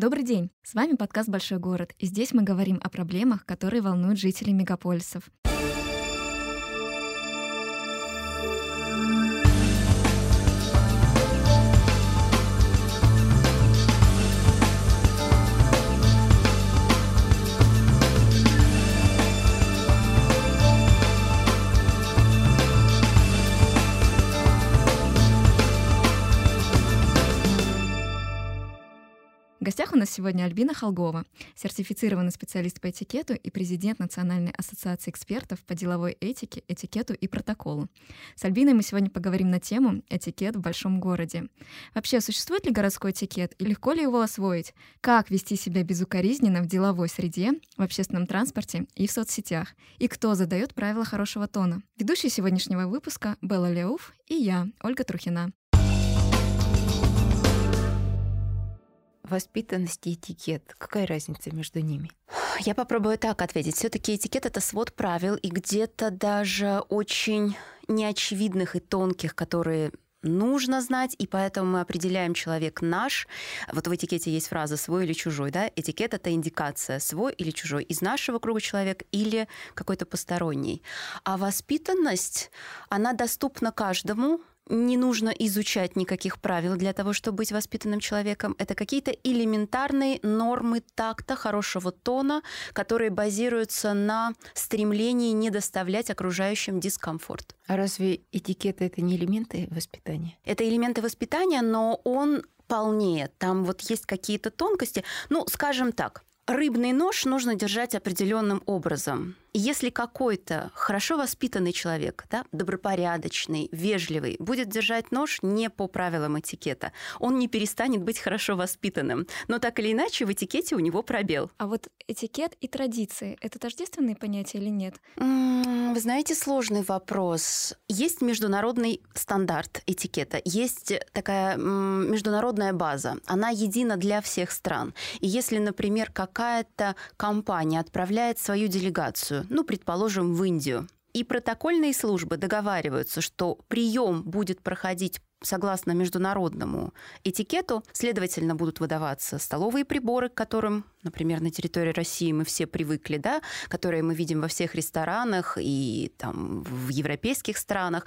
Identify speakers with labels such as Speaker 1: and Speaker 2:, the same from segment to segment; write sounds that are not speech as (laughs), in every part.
Speaker 1: Добрый день! С вами подкаст «Большой город», и здесь мы говорим о проблемах, которые волнуют жителей мегаполисов. Нас сегодня Альбина Холгова, сертифицированный специалист по этикету и президент Национальной ассоциации экспертов по деловой этике, этикету и протоколу. С Альбиной мы сегодня поговорим на тему «Этикет в большом городе». Вообще, существует ли городской этикет и легко ли его освоить? Как вести себя безукоризненно в деловой среде, в общественном транспорте и в соцсетях? И кто задает правила хорошего тона? Ведущий сегодняшнего выпуска Белла Леуф и я, Ольга Трухина.
Speaker 2: Воспитанность и этикет. Какая разница между ними?
Speaker 3: Я попробую так ответить. Все-таки этикет это свод правил и где-то даже очень неочевидных и тонких, которые нужно знать, и поэтому мы определяем человек наш. Вот в этикете есть фраза «свой или чужой». Да? Этикет — это индикация «свой или чужой» из нашего круга человек или какой-то посторонний. А воспитанность, она доступна каждому, не нужно изучать никаких правил для того, чтобы быть воспитанным человеком. Это какие-то элементарные нормы такта, хорошего тона, которые базируются на стремлении не доставлять окружающим дискомфорт.
Speaker 2: А разве этикет это не элементы воспитания?
Speaker 3: Это элементы воспитания, но он полнее. Там вот есть какие-то тонкости. Ну, скажем так, рыбный нож нужно держать определенным образом. Если какой-то хорошо воспитанный человек, да, добропорядочный, вежливый, будет держать нож не по правилам этикета, он не перестанет быть хорошо воспитанным. Но так или иначе в этикете у него пробел.
Speaker 1: А вот этикет и традиции — это тождественные понятия или нет?
Speaker 3: Вы знаете, сложный вопрос. Есть международный стандарт этикета, есть такая международная база. Она едина для всех стран. И если, например, какая-то компания отправляет свою делегацию ну, предположим, в Индию. И протокольные службы договариваются, что прием будет проходить согласно международному этикету, следовательно, будут выдаваться столовые приборы, к которым, например, на территории России мы все привыкли, да, которые мы видим во всех ресторанах и там в европейских странах.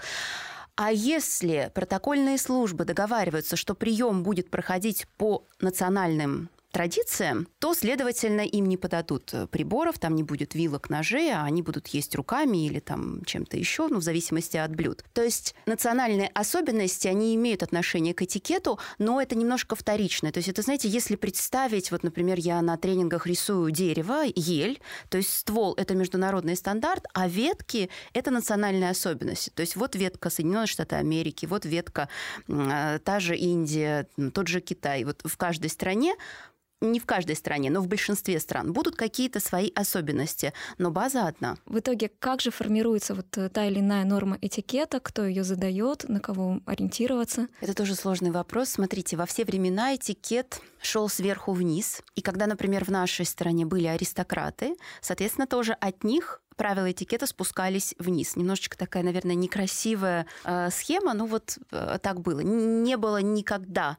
Speaker 3: А если протокольные службы договариваются, что прием будет проходить по национальным традициям, то, следовательно, им не подадут э, приборов, там не будет вилок, ножей, а они будут есть руками или там чем-то еще, ну, в зависимости от блюд. То есть национальные особенности, они имеют отношение к этикету, но это немножко вторичное. То есть это, знаете, если представить, вот, например, я на тренингах рисую дерево, ель, то есть ствол – это международный стандарт, а ветки – это национальные особенности. То есть вот ветка Соединенных Штатов Америки, вот ветка э, та же Индия, тот же Китай. Вот в каждой стране не в каждой стране, но в большинстве стран будут какие-то свои особенности, но база одна.
Speaker 1: В итоге, как же формируется вот э, та или иная норма этикета, кто ее задает, на кого ориентироваться?
Speaker 3: Это тоже сложный вопрос. Смотрите, во все времена этикет шел сверху вниз. И когда, например, в нашей стране были аристократы, соответственно, тоже от них правила этикета спускались вниз. Немножечко такая, наверное, некрасивая э, схема, но вот э, так было. Не было никогда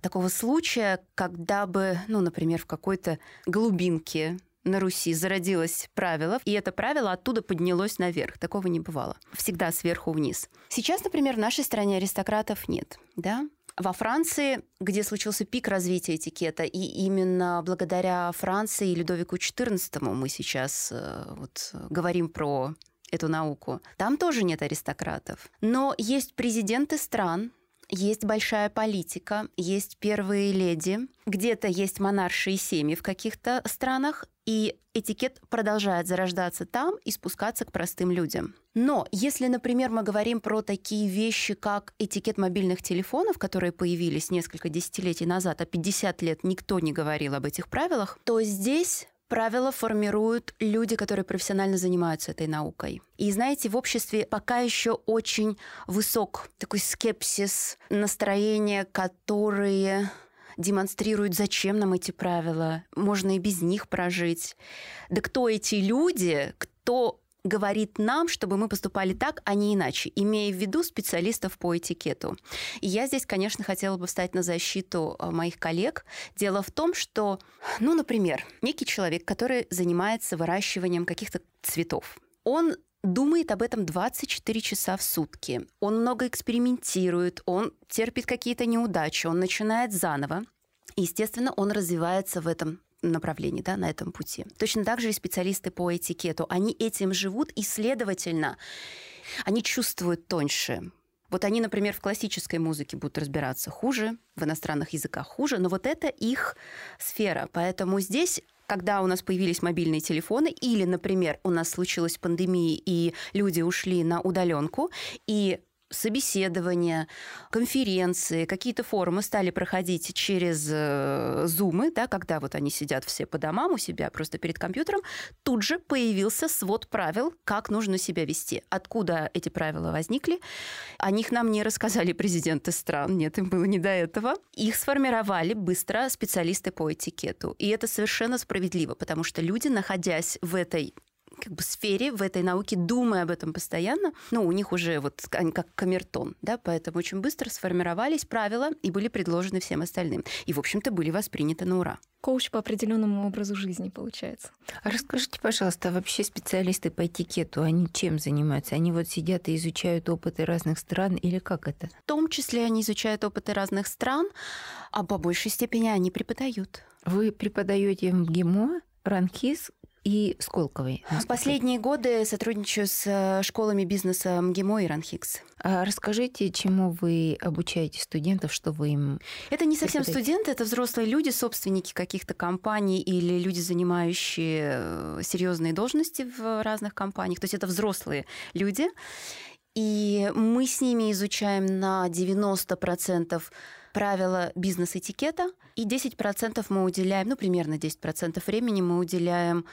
Speaker 3: такого случая, когда бы, ну, например, в какой-то глубинке на Руси зародилось правило, и это правило оттуда поднялось наверх. Такого не бывало. Всегда сверху вниз. Сейчас, например, в нашей стране аристократов нет. Да? Во Франции, где случился пик развития этикета, и именно благодаря Франции и Людовику XIV мы сейчас э, вот, говорим про эту науку. Там тоже нет аристократов. Но есть президенты стран, есть большая политика, есть первые леди, где-то есть монарши и семьи в каких-то странах, и этикет продолжает зарождаться там и спускаться к простым людям. Но если, например, мы говорим про такие вещи, как этикет мобильных телефонов, которые появились несколько десятилетий назад, а 50 лет никто не говорил об этих правилах, то здесь Правила формируют люди, которые профессионально занимаются этой наукой. И знаете, в обществе пока еще очень высок такой скепсис, настроения, которые демонстрируют, зачем нам эти правила, можно и без них прожить. Да кто эти люди, кто говорит нам, чтобы мы поступали так, а не иначе, имея в виду специалистов по этикету. И я здесь, конечно, хотела бы встать на защиту э, моих коллег. Дело в том, что, ну, например, некий человек, который занимается выращиванием каких-то цветов, он думает об этом 24 часа в сутки. Он много экспериментирует, он терпит какие-то неудачи, он начинает заново. Естественно, он развивается в этом направлении, да, на этом пути. Точно так же и специалисты по этикету. Они этим живут, и, следовательно, они чувствуют тоньше. Вот они, например, в классической музыке будут разбираться хуже, в иностранных языках хуже, но вот это их сфера. Поэтому здесь когда у нас появились мобильные телефоны, или, например, у нас случилась пандемия, и люди ушли на удаленку, и собеседования, конференции, какие-то форумы стали проходить через зумы, да, когда вот они сидят все по домам у себя просто перед компьютером, тут же появился свод правил, как нужно себя вести. Откуда эти правила возникли? О них нам не рассказали (laughs) президенты стран, нет, им было не до этого. Их сформировали быстро специалисты по этикету. И это совершенно справедливо, потому что люди, находясь в этой как бы сфере, в этой науке, думая об этом постоянно, ну, у них уже вот они как камертон, да, поэтому очень быстро сформировались правила и были предложены всем остальным. И, в общем-то, были восприняты на ура.
Speaker 1: Коуч по определенному образу жизни, получается.
Speaker 2: А расскажите, пожалуйста, а вообще специалисты по этикету, они чем занимаются? Они вот сидят и изучают опыты разных стран или как это?
Speaker 3: В том числе они изучают опыты разных стран, а по большей степени они преподают.
Speaker 2: Вы преподаете в ГИМО, Ранхис, и Сколковой.
Speaker 3: В последние годы сотрудничаю с э, школами бизнеса МГИМО и РАНХИКС.
Speaker 2: А расскажите, чему вы обучаете студентов, что вы им...
Speaker 3: Это не совсем студенты, это взрослые люди, собственники каких-то компаний или люди, занимающие э, серьезные должности в разных компаниях. То есть это взрослые люди. И мы с ними изучаем на 90% правила бизнес-этикета, и 10% мы уделяем, ну, примерно 10% времени мы уделяем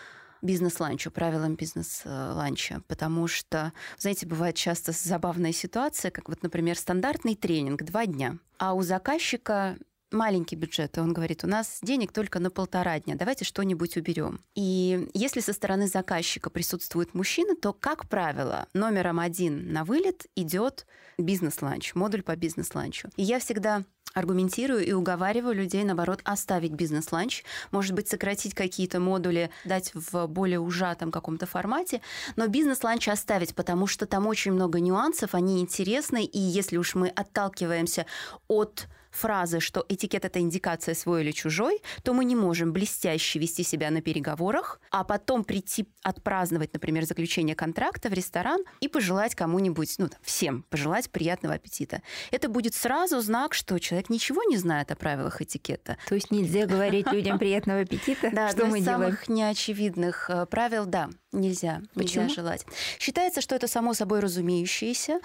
Speaker 3: бизнес-ланчу, правилам бизнес-ланча, потому что, знаете, бывает часто забавная ситуация, как вот, например, стандартный тренинг два дня, а у заказчика маленький бюджет, и он говорит, у нас денег только на полтора дня, давайте что-нибудь уберем. И если со стороны заказчика присутствует мужчина, то, как правило, номером один на вылет идет бизнес-ланч, модуль по бизнес-ланчу. И я всегда аргументирую и уговариваю людей, наоборот, оставить бизнес-ланч, может быть, сократить какие-то модули, дать в более ужатом каком-то формате, но бизнес-ланч оставить, потому что там очень много нюансов, они интересны, и если уж мы отталкиваемся от фразы, что этикет – это индикация свой или чужой, то мы не можем блестяще вести себя на переговорах, а потом прийти отпраздновать, например, заключение контракта в ресторан и пожелать кому-нибудь, ну, всем пожелать приятного аппетита. Это будет сразу знак, что человек ничего не знает о правилах этикета.
Speaker 2: То есть нельзя (laughs) говорить людям приятного аппетита?
Speaker 3: Да, что мы из самых неочевидных э, правил, да, нельзя, Почему? нельзя желать. Считается, что это само собой разумеющееся.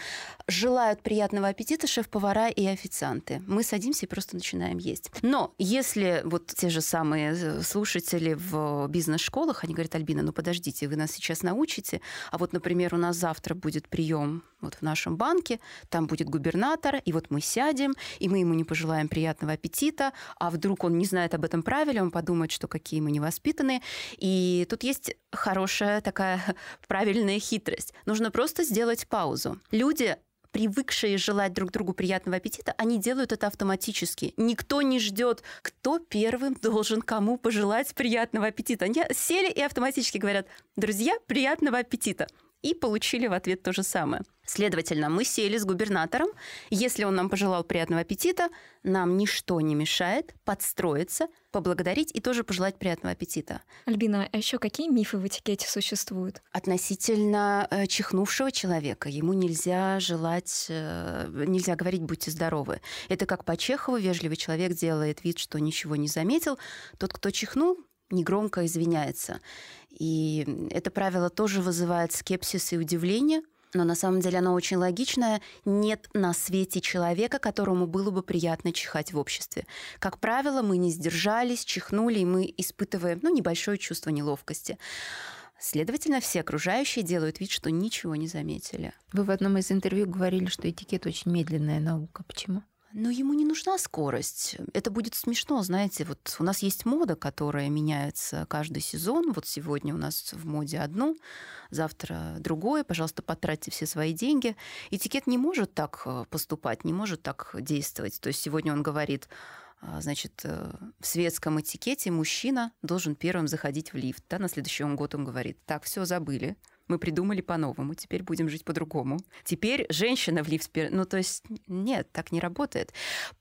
Speaker 3: Желают приятного аппетита шеф-повара и официанты. Мы садимся и просто начинаем есть. Но если вот те же самые э, слушатели в бизнес-школах, они говорят, Альбина, ну подождите, вы нас сейчас научите, а вот, например, у нас завтра будет прием вот в нашем банке, там будет губернатор, и вот мы сядем, и мы ему не пожелаем приятного аппетита, а вдруг он не знает об этом правиле, он подумает, что какие мы невоспитанные. И тут есть хорошая такая (laughs) правильная хитрость. Нужно просто сделать паузу. Люди привыкшие желать друг другу приятного аппетита, они делают это автоматически. Никто не ждет, кто первым должен кому пожелать приятного аппетита. Они сели и автоматически говорят, друзья, приятного аппетита и получили в ответ то же самое. Следовательно, мы сели с губернатором. Если он нам пожелал приятного аппетита, нам ничто не мешает подстроиться, поблагодарить и тоже пожелать приятного аппетита.
Speaker 1: Альбина, а еще какие мифы в этикете существуют?
Speaker 3: Относительно э, чихнувшего человека ему нельзя желать, э, нельзя говорить «будьте здоровы». Это как по Чехову вежливый человек делает вид, что ничего не заметил. Тот, кто чихнул, негромко извиняется. И это правило тоже вызывает скепсис и удивление, но на самом деле оно очень логичное. Нет на свете человека, которому было бы приятно чихать в обществе. Как правило, мы не сдержались, чихнули, и мы испытываем ну, небольшое чувство неловкости. Следовательно, все окружающие делают вид, что ничего не заметили.
Speaker 2: Вы в одном из интервью говорили, что этикет очень медленная наука. Почему?
Speaker 3: Но ему не нужна скорость. Это будет смешно, знаете. Вот у нас есть мода, которая меняется каждый сезон. Вот сегодня у нас в моде одно, завтра другое. Пожалуйста, потратьте все свои деньги. Этикет не может так э, поступать, не может так действовать. То есть сегодня он говорит, а, значит, э, в светском этикете мужчина должен первым заходить в лифт. Да? На следующий год он говорит, так, все забыли, мы придумали по-новому, теперь будем жить по-другому. Теперь женщина в лифт... Ну, то есть, нет, так не работает.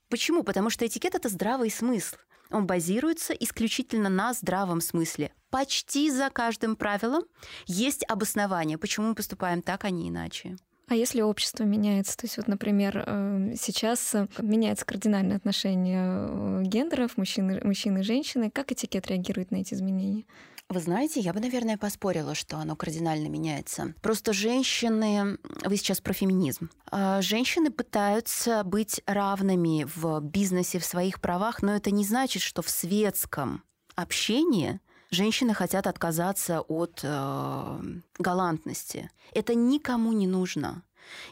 Speaker 3: Почему? Потому что этикет — это здравый смысл. Он базируется исключительно на здравом смысле. Почти за каждым правилом есть обоснование, почему мы поступаем так, а не иначе.
Speaker 1: А если общество меняется, то есть вот, например, э, сейчас э, меняется кардинальное отношение э, гендеров, мужчин, мужчин и женщины, как этикет реагирует на эти изменения?
Speaker 3: Вы знаете, я бы, наверное, поспорила, что оно кардинально меняется. Просто женщины... Вы сейчас про феминизм. А, женщины пытаются быть равными в бизнесе, в своих правах, но это не значит, что в светском общении женщины хотят отказаться от э, галантности. Это никому не нужно.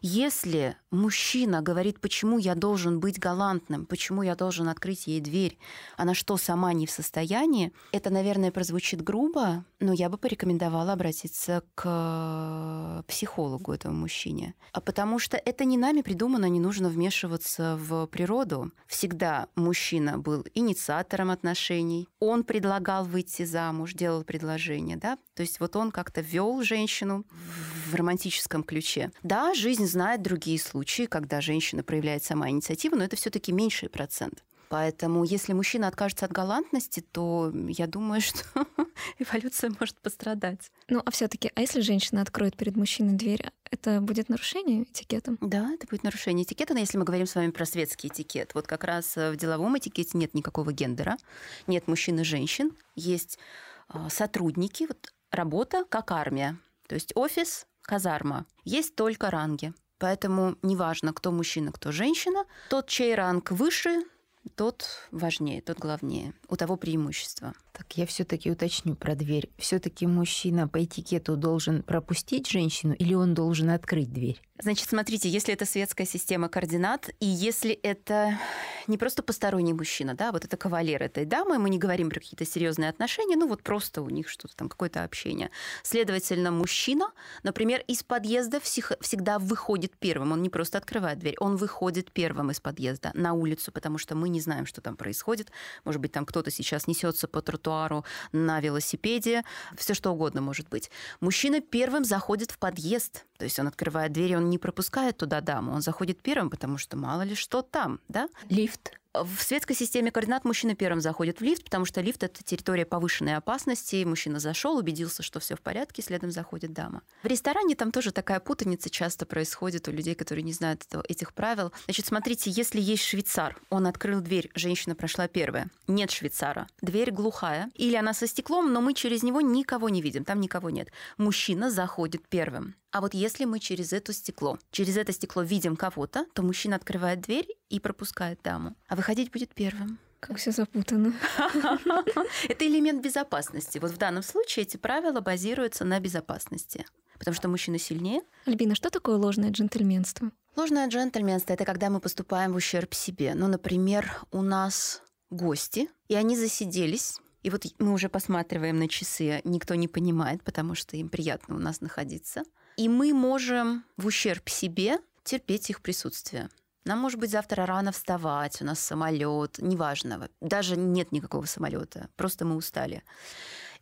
Speaker 3: Если мужчина говорит, почему я должен быть галантным, почему я должен открыть ей дверь, она что, сама не в состоянии, это, наверное, прозвучит грубо, но я бы порекомендовала обратиться к психологу этого мужчине. А потому что это не нами придумано, не нужно вмешиваться в природу. Всегда мужчина был инициатором отношений, он предлагал выйти замуж, делал предложение, да, то есть вот он как-то вел женщину в романтическом ключе. Да, жизнь знает другие случаи, когда женщина проявляет сама инициативу, но это все-таки меньший процент. Поэтому, если мужчина откажется от галантности, то я думаю, (laughs) что эволюция может пострадать.
Speaker 1: Ну, а все-таки, а если женщина откроет перед мужчиной дверь, это будет нарушение этикета?
Speaker 3: Да, это будет нарушение этикета, но если мы говорим с вами про светский этикет, вот как раз э, в деловом этикете нет никакого гендера, нет мужчин и женщин, есть а, сотрудники, вот работа как армия, то есть офис, казарма. Есть только ранги. Поэтому неважно, кто мужчина, кто женщина, тот, чей ранг выше, тот важнее, тот главнее. У того преимущество.
Speaker 2: Так я все-таки уточню про дверь. Все-таки мужчина по этикету должен пропустить женщину или он должен открыть дверь?
Speaker 3: Значит, смотрите, если это светская система координат, и если это не просто посторонний мужчина, да, вот это кавалер этой дамы, мы не говорим про какие-то серьезные отношения, ну вот просто у них что-то там, какое-то общение. Следовательно, мужчина, например, из подъезда всегда выходит первым, он не просто открывает дверь, он выходит первым из подъезда на улицу, потому что мы не знаем, что там происходит. Может быть, там кто-то сейчас несется по тротуару на велосипеде, все что угодно может быть. Мужчина первым заходит в подъезд, то есть он открывает дверь, он не пропускает туда даму, он заходит первым, потому что мало ли что там, да?
Speaker 2: Лифт.
Speaker 3: В светской системе координат мужчина первым заходит в лифт, потому что лифт это территория повышенной опасности. Мужчина зашел, убедился, что все в порядке, следом заходит дама. В ресторане там тоже такая путаница часто происходит у людей, которые не знают этого, этих правил. Значит, смотрите, если есть швейцар, он открыл дверь, женщина прошла первая. Нет швейцара, дверь глухая, или она со стеклом, но мы через него никого не видим, там никого нет. Мужчина заходит первым. А вот если мы через это стекло, через это стекло видим кого-то, то мужчина открывает дверь и пропускает даму. А выходить будет первым.
Speaker 1: Как все запутано. (laughs)
Speaker 3: Это элемент безопасности. Вот в данном случае эти правила базируются на безопасности. Потому что мужчина сильнее.
Speaker 1: Альбина, что такое ложное джентльменство?
Speaker 3: Ложное джентльменство — это когда мы поступаем в ущерб себе. Ну, например, у нас гости, и они засиделись, и вот мы уже посматриваем на часы, никто не понимает, потому что им приятно у нас находиться. И мы можем в ущерб себе терпеть их присутствие. Нам, может быть, завтра рано вставать, у нас самолет, неважно, даже нет никакого самолета, просто мы устали.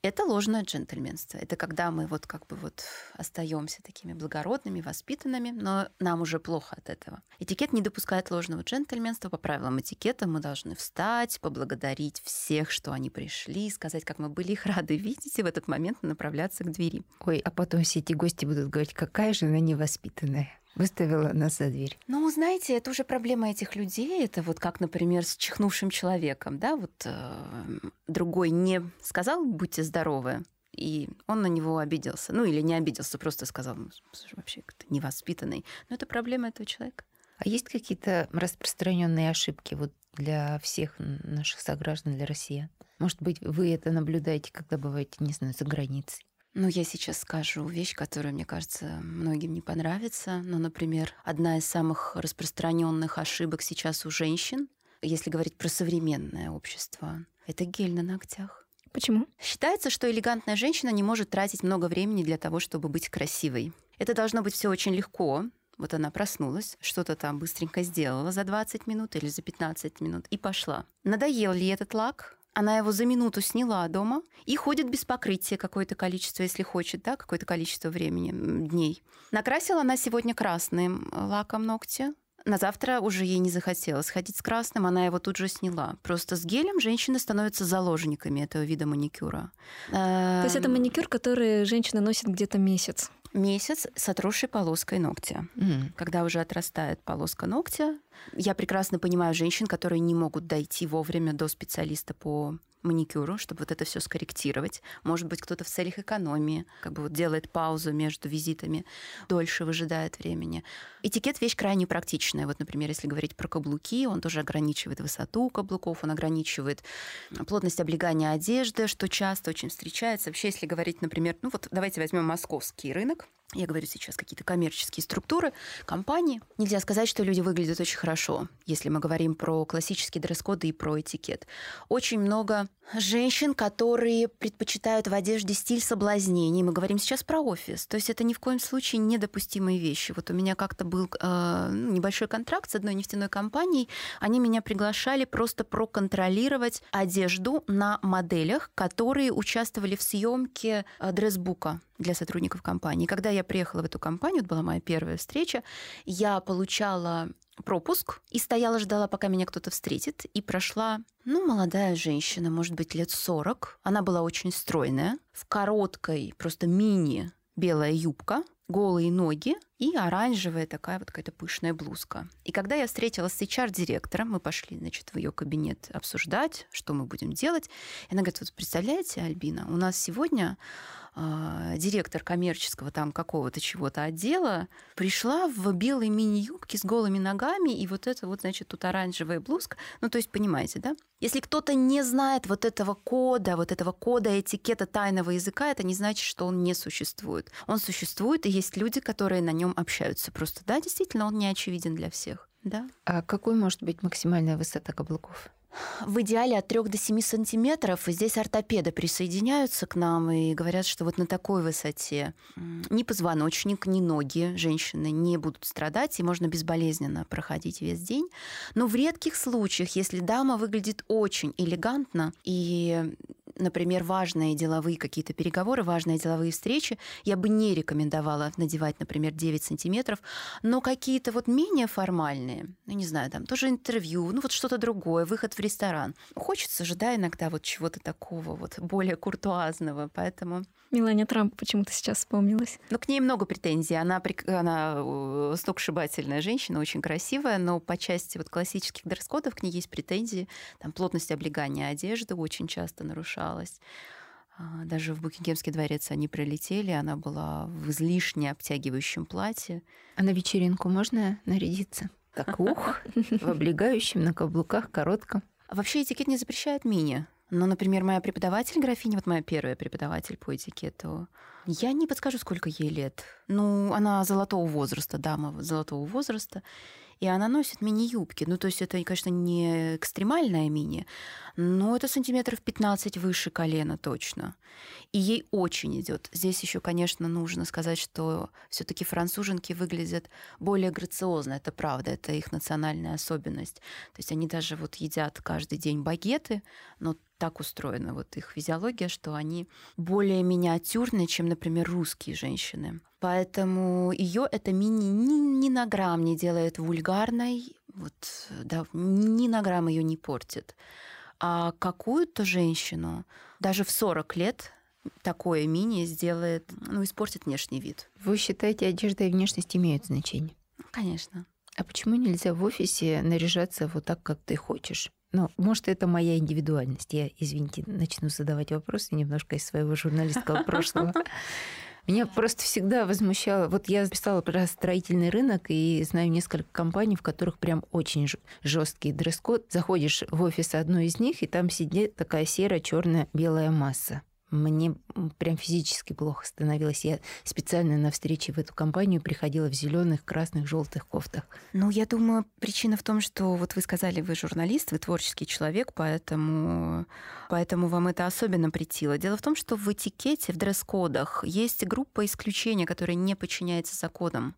Speaker 3: Это ложное джентльменство. Это когда мы вот как бы вот остаемся такими благородными, воспитанными, но нам уже плохо от этого. Этикет не допускает ложного джентльменства. По правилам этикета мы должны встать, поблагодарить всех, что они пришли, сказать, как мы были их рады видеть, и в этот момент направляться к двери.
Speaker 2: Ой, а потом все эти гости будут говорить, какая же она невоспитанная выставила нас за дверь.
Speaker 3: Ну, знаете, это уже проблема этих людей. Это вот как, например, с чихнувшим человеком, да, вот э, другой не сказал «будьте здоровы», и он на него обиделся. Ну, или не обиделся, просто сказал, ну, вообще как-то невоспитанный. Но это проблема этого человека.
Speaker 2: А есть какие-то распространенные ошибки вот для всех наших сограждан, для россиян? Может быть, вы это наблюдаете, когда бываете, не знаю, за границей?
Speaker 3: Ну, я сейчас скажу вещь, которая, мне кажется, многим не понравится. Ну, например, одна из самых распространенных ошибок сейчас у женщин, если говорить про современное общество, это гель на ногтях.
Speaker 1: Почему?
Speaker 3: Считается, что элегантная женщина не может тратить много времени для того, чтобы быть красивой. Это должно быть все очень легко. Вот она проснулась, что-то там быстренько сделала за 20 минут или за 15 минут и пошла. Надоел ли этот лак? Она его за минуту сняла дома и ходит без покрытия какое-то количество, если хочет, да, какое-то количество времени, дней. Накрасила она сегодня красным лаком ногти, на завтра уже ей не захотелось ходить с красным, она его тут же сняла. Просто с гелем женщины становятся заложниками этого вида маникюра.
Speaker 1: То есть это эм, маникюр, который женщина носит где-то месяц?
Speaker 3: Месяц с отросшей полоской ногтя. Mm. Когда уже отрастает полоска ногтя, я прекрасно понимаю женщин, которые не могут дойти вовремя до специалиста по маникюру, чтобы вот это все скорректировать. Может быть, кто-то в целях экономии как бы вот делает паузу между визитами, дольше выжидает времени. Этикет — вещь крайне практичная. Вот, например, если говорить про каблуки, он тоже ограничивает высоту каблуков, он ограничивает плотность облегания одежды, что часто очень встречается. Вообще, если говорить, например, ну вот давайте возьмем московский рынок, я говорю сейчас какие-то коммерческие структуры, компании. Нельзя сказать, что люди выглядят очень хорошо, если мы говорим про классические дресс-коды и про этикет. Очень много женщин, которые предпочитают в одежде стиль соблазнений. Мы говорим сейчас про офис. То есть это ни в коем случае недопустимые вещи. Вот у меня как-то был э, ну, небольшой контракт с одной нефтяной компанией. Они меня приглашали просто проконтролировать одежду на моделях, которые участвовали в съемке э, дресс-бука для сотрудников компании. Когда я приехала в эту компанию, это была моя первая встреча, я получала пропуск и стояла, ждала, пока меня кто-то встретит. И прошла, ну, молодая женщина, может быть, лет 40. Она была очень стройная, в короткой, просто мини белая юбка, голые ноги и оранжевая такая вот какая-то пышная блузка. И когда я встретилась с HR-директором, мы пошли, значит, в ее кабинет обсуждать, что мы будем делать. И она говорит, вот представляете, Альбина, у нас сегодня э, директор коммерческого там какого-то чего-то отдела пришла в белой мини-юбке с голыми ногами, и вот это вот, значит, тут оранжевая блузка. Ну, то есть, понимаете, да? Если кто-то не знает вот этого кода, вот этого кода этикета тайного языка, это не значит, что он не существует. Он существует, и есть люди, которые на нем общаются. Просто, да, действительно, он не очевиден для всех. Да.
Speaker 2: А какой может быть максимальная высота каблуков?
Speaker 3: В идеале от 3 до 7 сантиметров. И здесь ортопеды присоединяются к нам и говорят, что вот на такой высоте ни позвоночник, ни ноги женщины не будут страдать, и можно безболезненно проходить весь день. Но в редких случаях, если дама выглядит очень элегантно и например, важные деловые какие-то переговоры, важные деловые встречи, я бы не рекомендовала надевать, например, 9 сантиметров, но какие-то вот менее формальные, ну, не знаю, там тоже интервью, ну, вот что-то другое, выход в ресторан. Хочется же, да, иногда вот чего-то такого вот более куртуазного, поэтому...
Speaker 1: Мелания Трамп почему-то сейчас вспомнилась.
Speaker 3: Ну, к ней много претензий. Она, она сногсшибательная женщина, очень красивая, но по части вот классических дресс-кодов к ней есть претензии. Там плотность облегания одежды очень часто нарушалась. А, даже в Букингемский дворец они прилетели, она была в излишне обтягивающем платье.
Speaker 2: А на вечеринку можно нарядиться? Так ух, (laughs) в облегающем, на каблуках, коротком.
Speaker 3: Вообще этикет не запрещает мини. Но, например, моя преподаватель графиня, вот моя первая преподаватель по этикету, я не подскажу, сколько ей лет. Ну, она золотого возраста, дама золотого возраста и она носит мини-юбки. Ну, то есть это, конечно, не экстремальная мини, но это сантиметров 15 выше колена точно. И ей очень идет. Здесь еще, конечно, нужно сказать, что все-таки француженки выглядят более грациозно. Это правда, это их национальная особенность. То есть они даже вот едят каждый день багеты, но так устроена вот их физиология, что они более миниатюрные, чем, например, русские женщины. Поэтому ее это мини ни, ни на грамм не делает вульгарной, вот, да, ни на грамм ее не портит. А какую-то женщину даже в 40 лет такое мини сделает, ну, испортит внешний вид.
Speaker 2: Вы считаете, одежда и внешность имеют значение?
Speaker 3: Конечно.
Speaker 2: А почему нельзя в офисе наряжаться вот так, как ты хочешь? Ну, может, это моя индивидуальность. Я, извините, начну задавать вопросы немножко из своего журналистского (laughs) прошлого. Меня просто всегда возмущало. Вот я писала про строительный рынок и знаю несколько компаний, в которых прям очень жесткий дресс-код. Заходишь в офис одной из них, и там сидит такая серая, черная, белая масса. Мне прям физически плохо становилось. Я специально на встречи в эту компанию приходила в зеленых, красных, желтых кофтах.
Speaker 3: Ну, я думаю, причина в том, что вот вы сказали, вы журналист, вы творческий человек, поэтому, поэтому вам это особенно притило. Дело в том, что в этикете, в дресс-кодах есть группа исключения, которая не подчиняется законам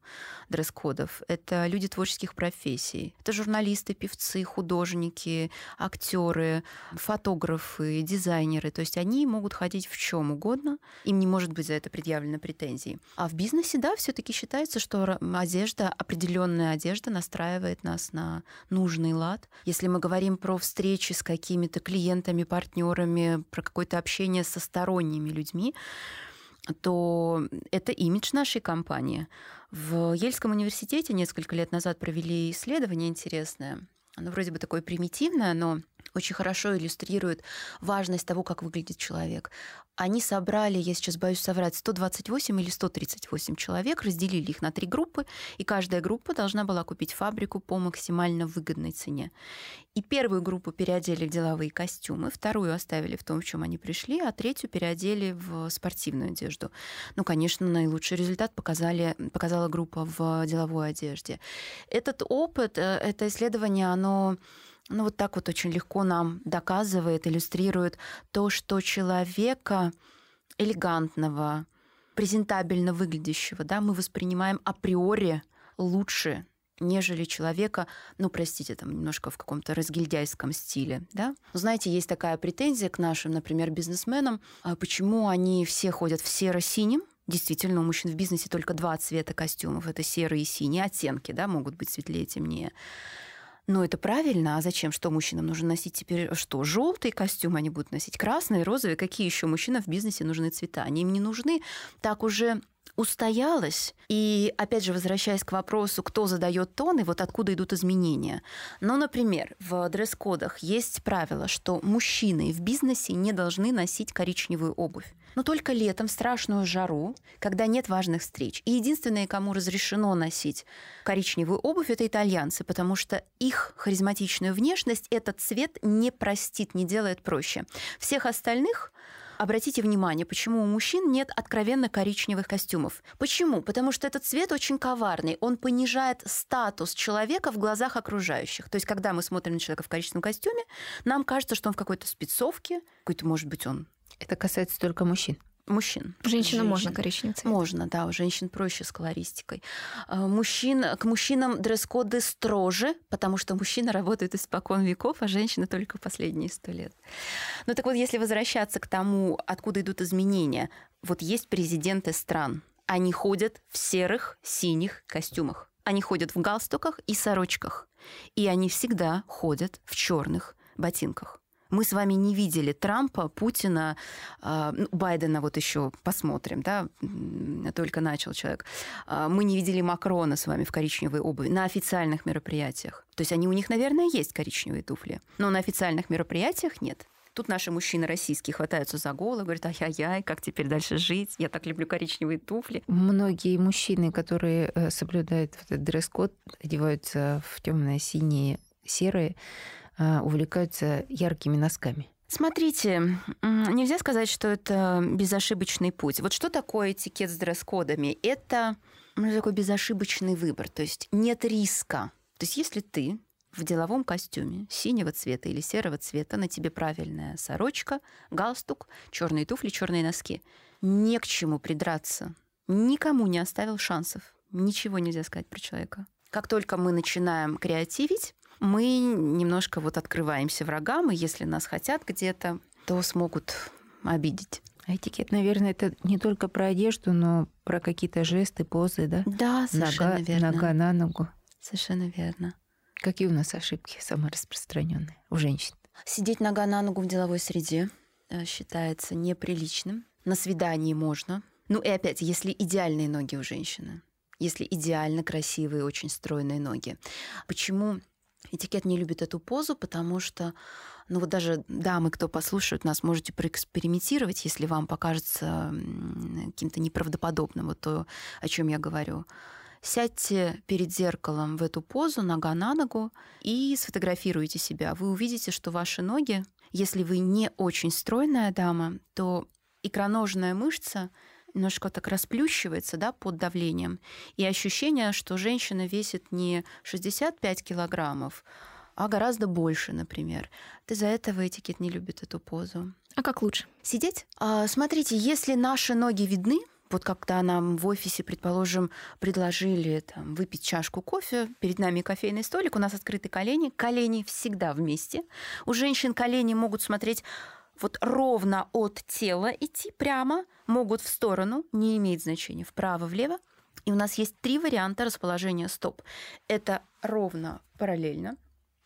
Speaker 3: дресс-кодов. Это люди творческих профессий. Это журналисты, певцы, художники, актеры, фотографы, дизайнеры. То есть они могут ходить в чем угодно, им не может быть за это предъявлено претензий. А в бизнесе, да, все-таки считается, что одежда, определенная одежда настраивает нас на нужный лад. Если мы говорим про встречи с какими-то клиентами, партнерами, про какое-то общение со сторонними людьми, то это имидж нашей компании. В Ельском университете несколько лет назад провели исследование интересное. Оно вроде бы такое примитивное, но очень хорошо иллюстрирует важность того, как выглядит человек. Они собрали, я сейчас боюсь соврать, 128 или 138 человек, разделили их на три группы, и каждая группа должна была купить фабрику по максимально выгодной цене. И первую группу переодели в деловые костюмы, вторую оставили в том, в чем они пришли, а третью переодели в спортивную одежду. Ну, конечно, наилучший результат показали, показала группа в деловой одежде. Этот опыт, э, это исследование, оно ну, вот так вот очень легко нам доказывает, иллюстрирует то, что человека элегантного, презентабельно выглядящего, да, мы воспринимаем априори лучше, нежели человека, ну, простите, там немножко в каком-то разгильдяйском стиле, да. Знаете, есть такая претензия к нашим, например, бизнесменам, а почему они все ходят в серо-синем, Действительно, у мужчин в бизнесе только два цвета костюмов. Это серый и синий оттенки, да, могут быть светлее, темнее. Но это правильно. А зачем? Что мужчинам нужно носить теперь? Что? Желтый костюм они будут носить? Красный, розовый? Какие еще мужчинам в бизнесе нужны цвета? Они им не нужны. Так уже устоялась. И опять же, возвращаясь к вопросу, кто задает тон и вот откуда идут изменения. Ну, например, в дресс-кодах есть правило, что мужчины в бизнесе не должны носить коричневую обувь. Но только летом, в страшную жару, когда нет важных встреч. И единственные, кому разрешено носить коричневую обувь, это итальянцы, потому что их харизматичную внешность этот цвет не простит, не делает проще. Всех остальных Обратите внимание, почему у мужчин нет откровенно коричневых костюмов. Почему? Потому что этот цвет очень коварный. Он понижает статус человека в глазах окружающих. То есть, когда мы смотрим на человека в коричневом костюме, нам кажется, что он в какой-то спецовке, какой-то, может быть, он...
Speaker 2: Это касается только мужчин
Speaker 3: мужчин.
Speaker 1: Женщинам можно коричневый цвет?
Speaker 3: Можно, да, у женщин проще с колористикой. А, мужчин, к мужчинам дресс-коды строже, потому что мужчины работают испокон веков, а женщины только последние сто лет. Ну так вот, если возвращаться к тому, откуда идут изменения, вот есть президенты стран, они ходят в серых, синих костюмах. Они ходят в галстуках и сорочках. И они всегда ходят в черных ботинках. Мы с вами не видели Трампа, Путина, а, ну, Байдена вот еще посмотрим, да, только начал человек. А, мы не видели Макрона с вами в коричневой обуви на официальных мероприятиях. То есть они у них, наверное, есть коричневые туфли, но на официальных мероприятиях нет. Тут наши мужчины российские хватаются за голову, говорят, ай-яй-яй, как теперь дальше жить? Я так люблю коричневые туфли.
Speaker 2: Многие мужчины, которые э, соблюдают этот дресс-код, одеваются в темное синее серые, увлекаются яркими носками?
Speaker 3: Смотрите, нельзя сказать, что это безошибочный путь. Вот что такое этикет с дресс-кодами? Это ну, такой безошибочный выбор, то есть нет риска. То есть если ты в деловом костюме синего цвета или серого цвета, на тебе правильная сорочка, галстук, черные туфли, черные носки. Не к чему придраться. Никому не оставил шансов. Ничего нельзя сказать про человека. Как только мы начинаем креативить, мы немножко вот открываемся врагам, и если нас хотят где-то, то смогут обидеть.
Speaker 2: А этикет, наверное, это не только про одежду, но про какие-то жесты, позы, да?
Speaker 3: Да, совершенно
Speaker 2: нога,
Speaker 3: верно.
Speaker 2: Нога на ногу.
Speaker 3: Совершенно верно.
Speaker 2: Какие у нас ошибки самые распространенные у женщин?
Speaker 3: Сидеть нога на ногу в деловой среде э, считается неприличным. На свидании можно. Ну и опять, если идеальные ноги у женщины, если идеально красивые, очень стройные ноги. Почему Этикет не любит эту позу, потому что, ну вот даже дамы, кто послушают нас, можете проэкспериментировать, если вам покажется каким-то неправдоподобным вот то, о чем я говорю. Сядьте перед зеркалом в эту позу, нога на ногу, и сфотографируйте себя. Вы увидите, что ваши ноги, если вы не очень стройная дама, то икроножная мышца немножко так расплющивается да, под давлением. И ощущение, что женщина весит не 65 килограммов, а гораздо больше, например. Из-за этого этикет не любит эту позу.
Speaker 1: А как лучше?
Speaker 3: Сидеть? А, смотрите, если наши ноги видны, вот когда нам в офисе, предположим, предложили там, выпить чашку кофе, перед нами кофейный столик, у нас открыты колени, колени всегда вместе. У женщин колени могут смотреть вот ровно от тела идти прямо, могут в сторону, не имеет значения, вправо-влево. И у нас есть три варианта расположения стоп. Это ровно параллельно,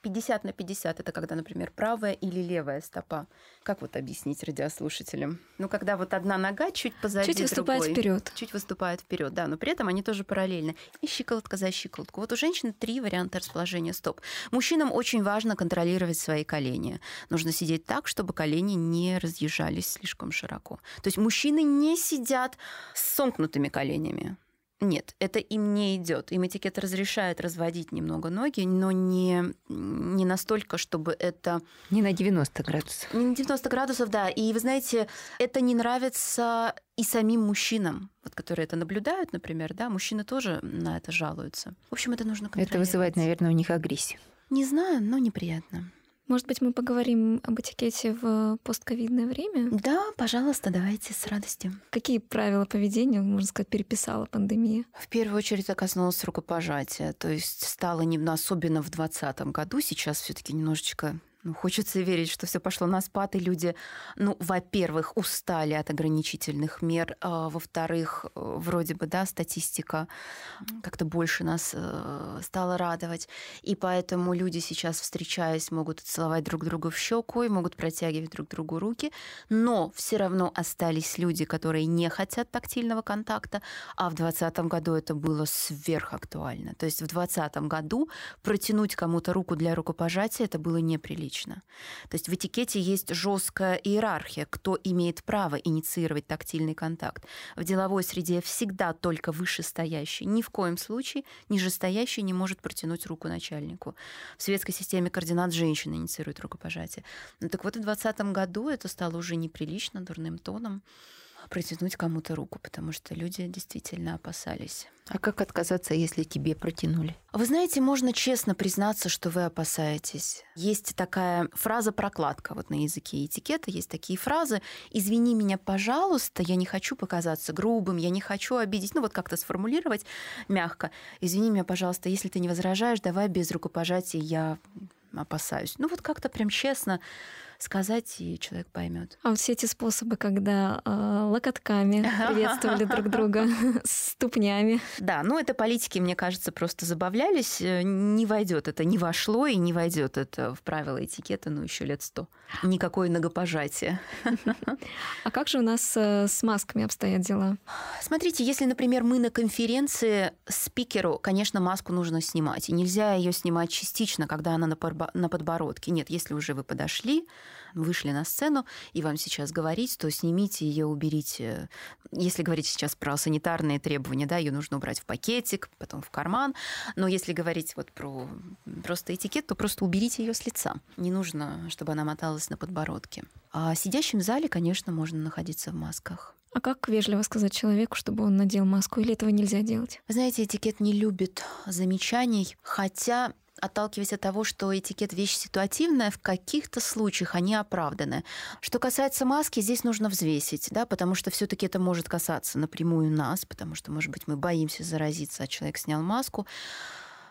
Speaker 3: 50 на 50 это когда, например, правая или левая стопа. Как вот объяснить радиослушателям? Ну, когда вот одна нога чуть позади
Speaker 1: Чуть выступает
Speaker 3: другой,
Speaker 1: вперед.
Speaker 3: Чуть выступает вперед, да, но при этом они тоже параллельно. И щиколотка за щиколотку. Вот у женщин три варианта расположения стоп. Мужчинам очень важно контролировать свои колени. Нужно сидеть так, чтобы колени не разъезжались слишком широко. То есть мужчины не сидят с сомкнутыми коленями. Нет, это им не идет. Им этикет разрешает разводить немного ноги, но не, не настолько, чтобы это...
Speaker 2: Не на 90 градусов.
Speaker 3: Не на 90 градусов, да. И вы знаете, это не нравится и самим мужчинам, вот, которые это наблюдают, например, да, мужчины тоже на это жалуются. В общем, это нужно контролировать.
Speaker 2: Это вызывает, наверное, у них агрессию.
Speaker 3: Не знаю, но неприятно.
Speaker 1: Может быть, мы поговорим об этикете в постковидное время?
Speaker 3: Да, пожалуйста, давайте с радостью.
Speaker 1: Какие правила поведения, можно сказать, переписала пандемия?
Speaker 3: В первую очередь это коснулось рукопожатия. То есть стало не особенно в 2020 году. Сейчас все таки немножечко ну, хочется верить, что все пошло на спад, и люди, ну, во-первых, устали от ограничительных мер, а, во-вторых, э, вроде бы, да, статистика как-то больше нас э, стала радовать, и поэтому люди сейчас, встречаясь, могут целовать друг друга в щеку и могут протягивать друг другу руки, но все равно остались люди, которые не хотят тактильного контакта, а в 2020 году это было сверхактуально. То есть в 2020 году протянуть кому-то руку для рукопожатия это было неприлично лично. То есть в этикете есть жесткая иерархия, кто имеет право инициировать тактильный контакт. В деловой среде всегда только вышестоящий. Ни в коем случае нижестоящий не может протянуть руку начальнику. В светской системе координат женщина инициирует рукопожатие. Ну так вот в 2020 году это стало уже неприлично, дурным тоном протянуть кому-то руку, потому что люди действительно опасались.
Speaker 2: А как отказаться, если тебе протянули?
Speaker 3: Вы знаете, можно честно признаться, что вы опасаетесь. Есть такая фраза прокладка вот на языке этикета, есть такие фразы «извини меня, пожалуйста, я не хочу показаться грубым, я не хочу обидеть», ну вот как-то сформулировать мягко «извини меня, пожалуйста, если ты не возражаешь, давай без рукопожатия, я опасаюсь». Ну вот как-то прям честно сказать, и человек поймет.
Speaker 1: А вот все эти способы, когда э, локотками (laughs) приветствовали друг друга, (laughs) ступнями.
Speaker 3: Да, ну это политики, мне кажется, просто забавлялись. Э, не войдет это, не вошло и не войдет это в правила этикета, ну еще лет сто. Никакое ногопожатие. (laughs)
Speaker 1: А как же у нас э, с масками обстоят дела?
Speaker 3: Смотрите, если, например, мы на конференции спикеру, конечно, маску нужно снимать. И нельзя ее снимать частично, когда она на подбородке. Нет, если уже вы подошли, вышли на сцену, и вам сейчас говорить, то снимите ее, уберите. Если говорить сейчас про санитарные требования, да, ее нужно убрать в пакетик, потом в карман. Но если говорить вот про просто этикет, то просто уберите ее с лица. Не нужно, чтобы она моталась на подбородке. А сидящим в зале, конечно, можно находиться в масках.
Speaker 1: А как вежливо сказать человеку, чтобы он надел маску, или этого нельзя делать?
Speaker 3: Вы знаете, этикет не любит замечаний, хотя отталкиваясь от того, что этикет вещь ситуативная, в каких-то случаях они оправданы. Что касается маски, здесь нужно взвесить, да, потому что все-таки это может касаться напрямую нас, потому что, может быть, мы боимся заразиться, а человек снял маску.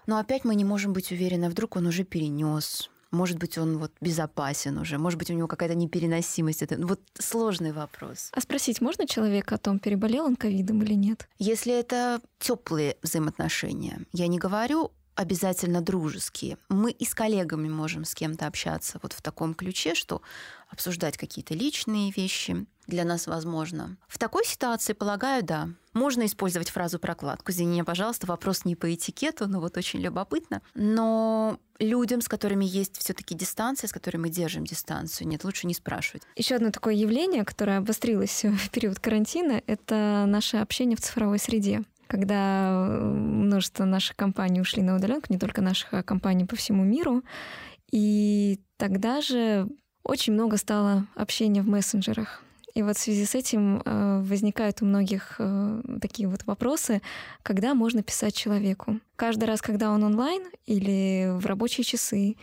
Speaker 3: Но опять мы не можем быть уверены, а вдруг он уже перенес, может быть, он вот безопасен уже, может быть, у него какая-то непереносимость. Это вот сложный вопрос.
Speaker 1: А спросить можно человека о том, переболел он ковидом или нет?
Speaker 3: Если это теплые взаимоотношения, я не говорю обязательно дружеские. Мы и с коллегами можем с кем-то общаться вот в таком ключе, что обсуждать какие-то личные вещи для нас возможно. В такой ситуации, полагаю, да. Можно использовать фразу прокладку. Извини пожалуйста, вопрос не по этикету, но вот очень любопытно. Но людям, с которыми есть все-таки дистанция, с которыми мы держим дистанцию, нет, лучше не спрашивать.
Speaker 1: Еще одно такое явление, которое обострилось (laughs) в период карантина, это наше общение в цифровой среде когда э, множество наших компаний ушли на удаленку, не только наших, а компаний по всему миру. И тогда же очень много стало общения в мессенджерах. И вот в связи с этим э, возникают у многих э, такие вот вопросы, когда можно писать человеку. Каждый раз, когда он онлайн или в рабочие часы,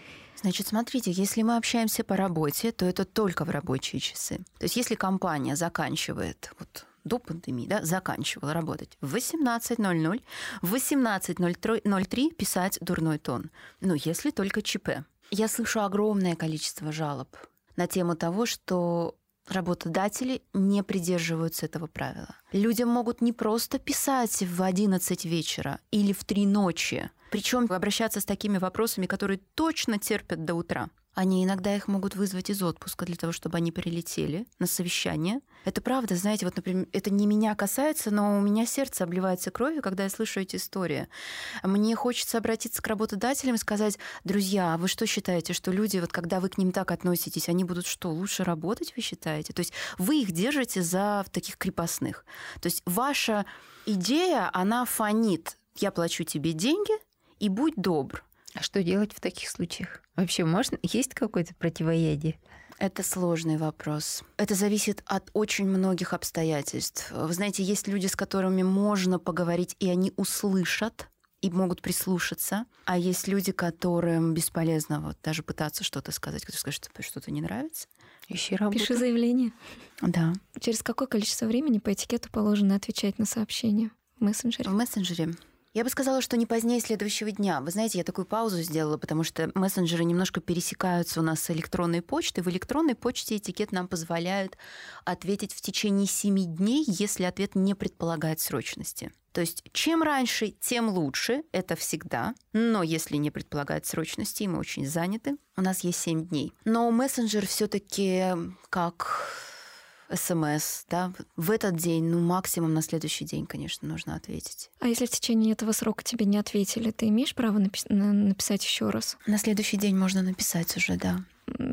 Speaker 3: Значит, смотрите, если мы общаемся по работе, то это только в рабочие часы. То есть если компания заканчивает вот до пандемии, да, заканчивала работать в 18.00, в 18.03 писать дурной тон. Ну, если только ЧП. Я слышу огромное количество жалоб на тему того, что работодатели не придерживаются этого правила. Людям могут не просто писать в 11 вечера или в 3 ночи, причем обращаться с такими вопросами, которые точно терпят до утра. Они иногда их могут вызвать из отпуска для того, чтобы они прилетели на совещание. Это правда, знаете, вот, например, это не меня касается, но у меня сердце обливается кровью, когда я слышу эти истории. Мне хочется обратиться к работодателям и сказать, друзья, а вы что считаете, что люди, вот когда вы к ним так относитесь, они будут что, лучше работать, вы считаете? То есть вы их держите за таких крепостных. То есть ваша идея, она фонит. Я плачу тебе деньги, и будь добр.
Speaker 2: А что делать в таких случаях? Вообще, можно, есть какое-то противоядие?
Speaker 3: Это сложный вопрос. Это зависит от очень многих обстоятельств. Вы знаете, есть люди, с которыми можно поговорить, и они услышат и могут прислушаться. А есть люди, которым бесполезно вот даже пытаться что-то сказать, которые скажут, что что-то не нравится.
Speaker 2: Ищи работу.
Speaker 1: Пиши заявление.
Speaker 3: Да.
Speaker 1: Через какое количество времени по этикету положено отвечать на сообщения в мессенджере?
Speaker 3: В мессенджере я бы сказала, что не позднее следующего дня. Вы знаете, я такую паузу сделала, потому что мессенджеры немножко пересекаются у нас с электронной почтой. В электронной почте этикет нам позволяет ответить в течение семи дней, если ответ не предполагает срочности. То есть чем раньше, тем лучше, это всегда. Но если не предполагает срочности, и мы очень заняты, у нас есть 7 дней. Но мессенджер все таки как смс, да, в этот день, ну, максимум на следующий день, конечно, нужно ответить.
Speaker 1: А если в течение этого срока тебе не ответили, ты имеешь право напис- написать еще раз?
Speaker 3: На следующий день можно написать уже, да.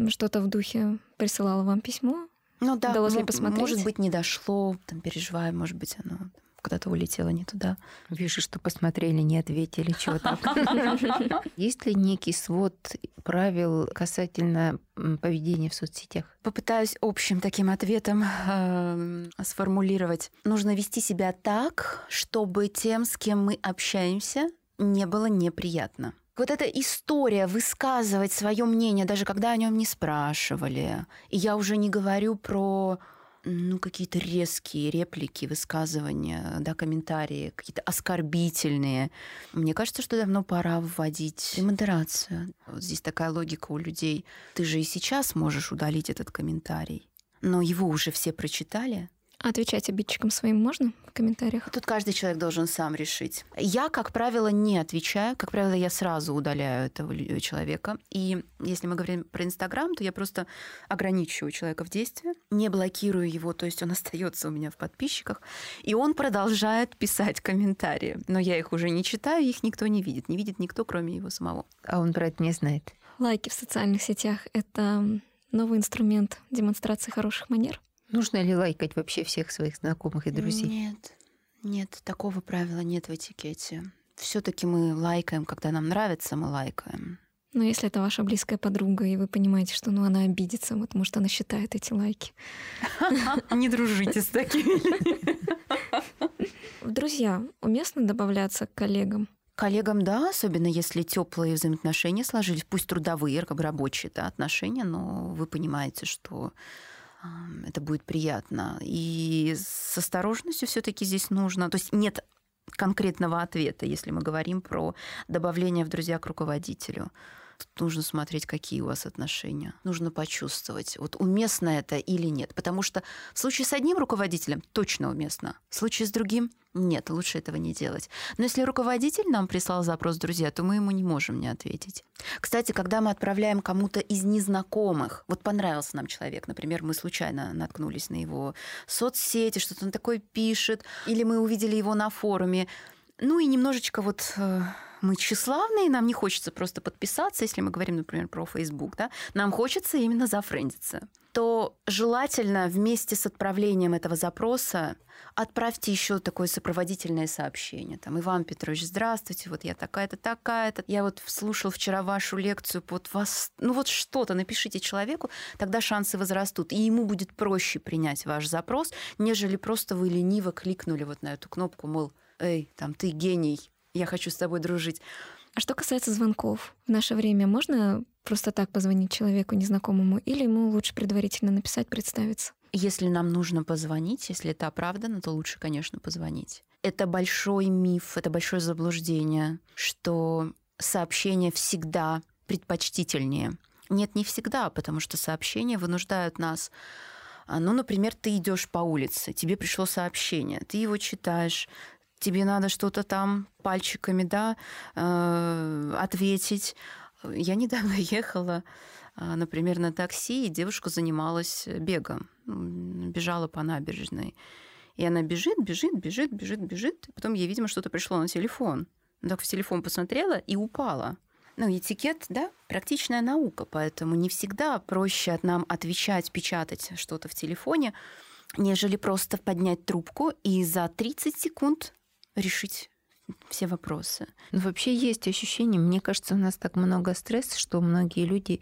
Speaker 1: Что-то в духе присылала вам письмо?
Speaker 3: Ну да,
Speaker 1: Удалось ли посмотреть?
Speaker 3: может быть, не дошло, там, переживаю, может быть, оно куда-то улетело не туда.
Speaker 2: Вижу, что посмотрели, не ответили, чего так. (laughs) Есть ли некий свод правил касательно поведения в соцсетях?
Speaker 3: Попытаюсь общим таким ответом э, сформулировать. Нужно вести себя так, чтобы тем, с кем мы общаемся, не было неприятно. Вот эта история высказывать свое мнение, даже когда о нем не спрашивали. И я уже не говорю про ну, какие-то резкие реплики, высказывания, да, комментарии, какие-то оскорбительные. Мне кажется, что давно пора вводить модерацию. Вот здесь такая логика у людей. Ты же и сейчас можешь удалить этот комментарий, но его уже все прочитали,
Speaker 1: отвечать обидчикам своим можно в комментариях?
Speaker 3: Тут каждый человек должен сам решить. Я, как правило, не отвечаю. Как правило, я сразу удаляю этого человека. И если мы говорим про Инстаграм, то я просто ограничиваю человека в действии, не блокирую его, то есть он (laughs) остается у меня в подписчиках, и он продолжает писать комментарии. Но я их уже не читаю, их никто не видит. Не видит никто, кроме его самого.
Speaker 2: А он про это не знает.
Speaker 1: Лайки в социальных сетях — это новый инструмент демонстрации хороших манер?
Speaker 2: Нужно ли лайкать вообще всех своих знакомых и друзей?
Speaker 3: Нет, нет, такого правила нет в этикете. Все-таки мы лайкаем, когда нам нравится, мы лайкаем.
Speaker 1: Но если это ваша близкая подруга, и вы понимаете, что ну, она обидится, вот, может, она считает эти лайки. (laughs)
Speaker 3: Не дружите с такими.
Speaker 1: Друзья, уместно добавляться к коллегам?
Speaker 3: Коллегам, да, особенно если теплые взаимоотношения сложились, пусть трудовые, как бы рабочие да, отношения, но вы понимаете, что это будет приятно. И с осторожностью все-таки здесь нужно. То есть нет конкретного ответа, если мы говорим про добавление в друзья к руководителю. Тут нужно смотреть, какие у вас отношения. Нужно почувствовать, вот уместно это или нет. Потому что в случае с одним руководителем точно уместно. В случае с другим нет, лучше этого не делать. Но если руководитель нам прислал запрос друзья, то мы ему не можем не ответить. Кстати, когда мы отправляем кому-то из незнакомых, вот понравился нам человек, например, мы случайно наткнулись на его соцсети, что-то он такое пишет, или мы увидели его на форуме, ну и немножечко вот э, мы тщеславные, нам не хочется просто подписаться, если мы говорим, например, про Facebook, да, нам хочется именно зафрендиться, то желательно вместе с отправлением этого запроса отправьте еще такое сопроводительное сообщение. Там, Иван Петрович, здравствуйте, вот я такая-то, такая-то. Я вот слушал вчера вашу лекцию, вот вас, ну вот что-то напишите человеку, тогда шансы возрастут. И ему будет проще принять ваш запрос, нежели просто вы лениво кликнули вот на эту кнопку, мол, эй, там, ты гений, я хочу с тобой дружить.
Speaker 1: А что касается звонков, в наше время можно просто так позвонить человеку незнакомому или ему лучше предварительно написать, представиться?
Speaker 3: Если нам нужно позвонить, если это оправдано, то лучше, конечно, позвонить. Это большой миф, это большое заблуждение, что сообщение всегда предпочтительнее. Нет, не всегда, потому что сообщения вынуждают нас а, ну, например, ты идешь по улице, тебе пришло сообщение, ты его читаешь, тебе надо что-то там пальчиками, да, э, ответить. Я недавно (laughs) ехала, э, например, на такси, и девушка занималась бегом, бежала по набережной. И она бежит, бежит, бежит, бежит, бежит. Потом ей, видимо, что-то пришло на телефон. Она так в телефон посмотрела и упала. Ну, этикет, да, практичная наука, поэтому не всегда проще от нам отвечать, печатать что-то в телефоне, нежели просто поднять трубку и за 30 секунд решить все вопросы.
Speaker 2: Ну, вообще есть ощущение, мне кажется, у нас так много стресса, что многие люди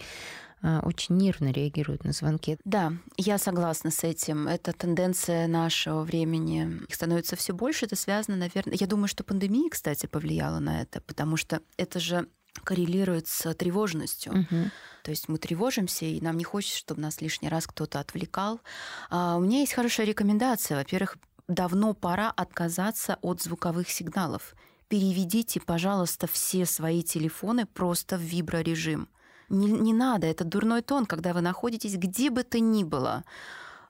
Speaker 2: а, очень нервно реагируют на звонки.
Speaker 3: Да, я согласна с этим. Это тенденция нашего времени. Их становится все больше. Это связано, наверное... Я думаю, что пандемия, кстати, повлияла на это, потому что это же коррелирует с тревожностью. Угу. То есть мы тревожимся, и нам не хочется, чтобы нас лишний раз кто-то отвлекал. А у меня есть хорошая рекомендация. Во-первых, давно пора отказаться от звуковых сигналов. Переведите, пожалуйста, все свои телефоны просто в виброрежим. Не, не надо, это дурной тон, когда вы находитесь где бы то ни было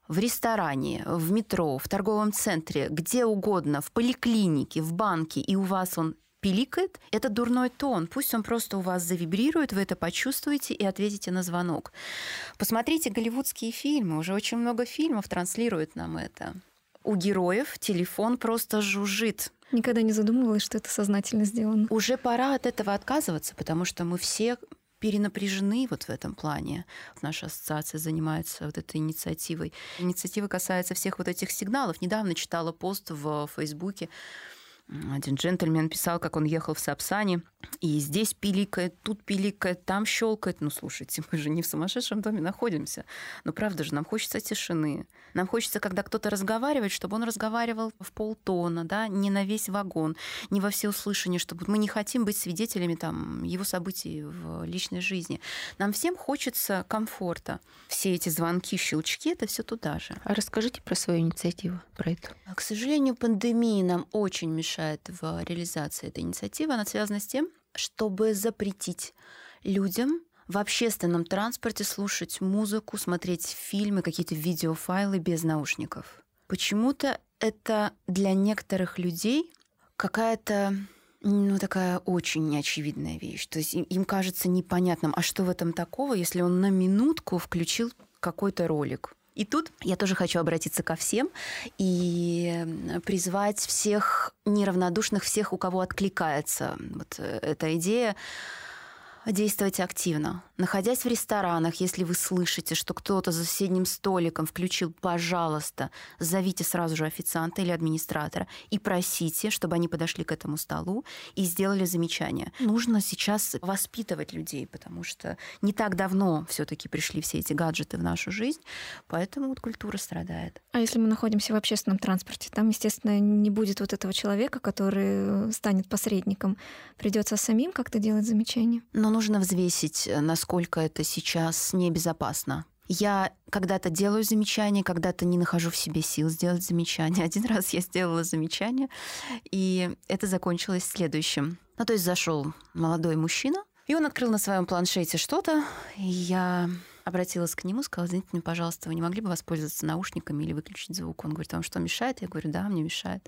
Speaker 3: в ресторане, в метро, в торговом центре, где угодно, в поликлинике, в банке, и у вас он пиликает, это дурной тон. Пусть он просто у вас завибрирует, вы это почувствуете и ответите на звонок. Посмотрите голливудские фильмы, уже очень много фильмов транслируют нам это у героев телефон просто жужжит.
Speaker 1: Никогда не задумывалась, что это сознательно сделано.
Speaker 3: Уже пора от этого отказываться, потому что мы все перенапряжены вот в этом плане. Наша ассоциация занимается вот этой инициативой. Инициатива касается всех вот этих сигналов. Недавно читала пост в Фейсбуке один джентльмен писал, как он ехал в Сапсане, и здесь пиликает, тут пиликает, там щелкает. Ну, слушайте, мы же не в сумасшедшем доме находимся. Но правда же, нам хочется тишины. Нам хочется, когда кто-то разговаривает, чтобы он разговаривал в полтона, да, не на весь вагон, не во все услышания, чтобы мы не хотим быть свидетелями там, его событий в личной жизни. Нам всем хочется комфорта. Все эти звонки, щелчки, это все туда же.
Speaker 2: А расскажите про свою инициативу, про это.
Speaker 3: К сожалению, пандемия нам очень мешает мешает в реализации этой инициативы, она связана с тем, чтобы запретить людям в общественном транспорте слушать музыку, смотреть фильмы, какие-то видеофайлы без наушников. Почему-то это для некоторых людей какая-то ну, такая очень неочевидная вещь. То есть им, кажется непонятным, а что в этом такого, если он на минутку включил какой-то ролик. И тут я тоже хочу обратиться ко всем и призвать всех неравнодушных, всех, у кого откликается вот э, эта идея, действовать активно. Находясь в ресторанах, если вы слышите, что кто-то за соседним столиком включил, пожалуйста, зовите сразу же официанта или администратора и просите, чтобы они подошли к этому столу и сделали замечание. Нужно сейчас воспитывать людей, потому что не так давно все-таки пришли все эти гаджеты в нашу жизнь, поэтому вот культура страдает.
Speaker 1: А если мы находимся в общественном транспорте, там, естественно, не будет вот этого человека, который станет посредником. Придется самим как-то делать замечания.
Speaker 3: Но нужно взвесить, насколько насколько это сейчас небезопасно. Я когда-то делаю замечания, когда-то не нахожу в себе сил сделать замечание. (laughs) Один раз я сделала замечание, и это закончилось следующим. Ну, то есть зашел молодой мужчина, и он открыл на своем планшете что-то, и я обратилась к нему, сказала, извините мне, пожалуйста, вы не могли бы воспользоваться наушниками или выключить звук? Он говорит, вам что, мешает? Я говорю, да, мне мешает.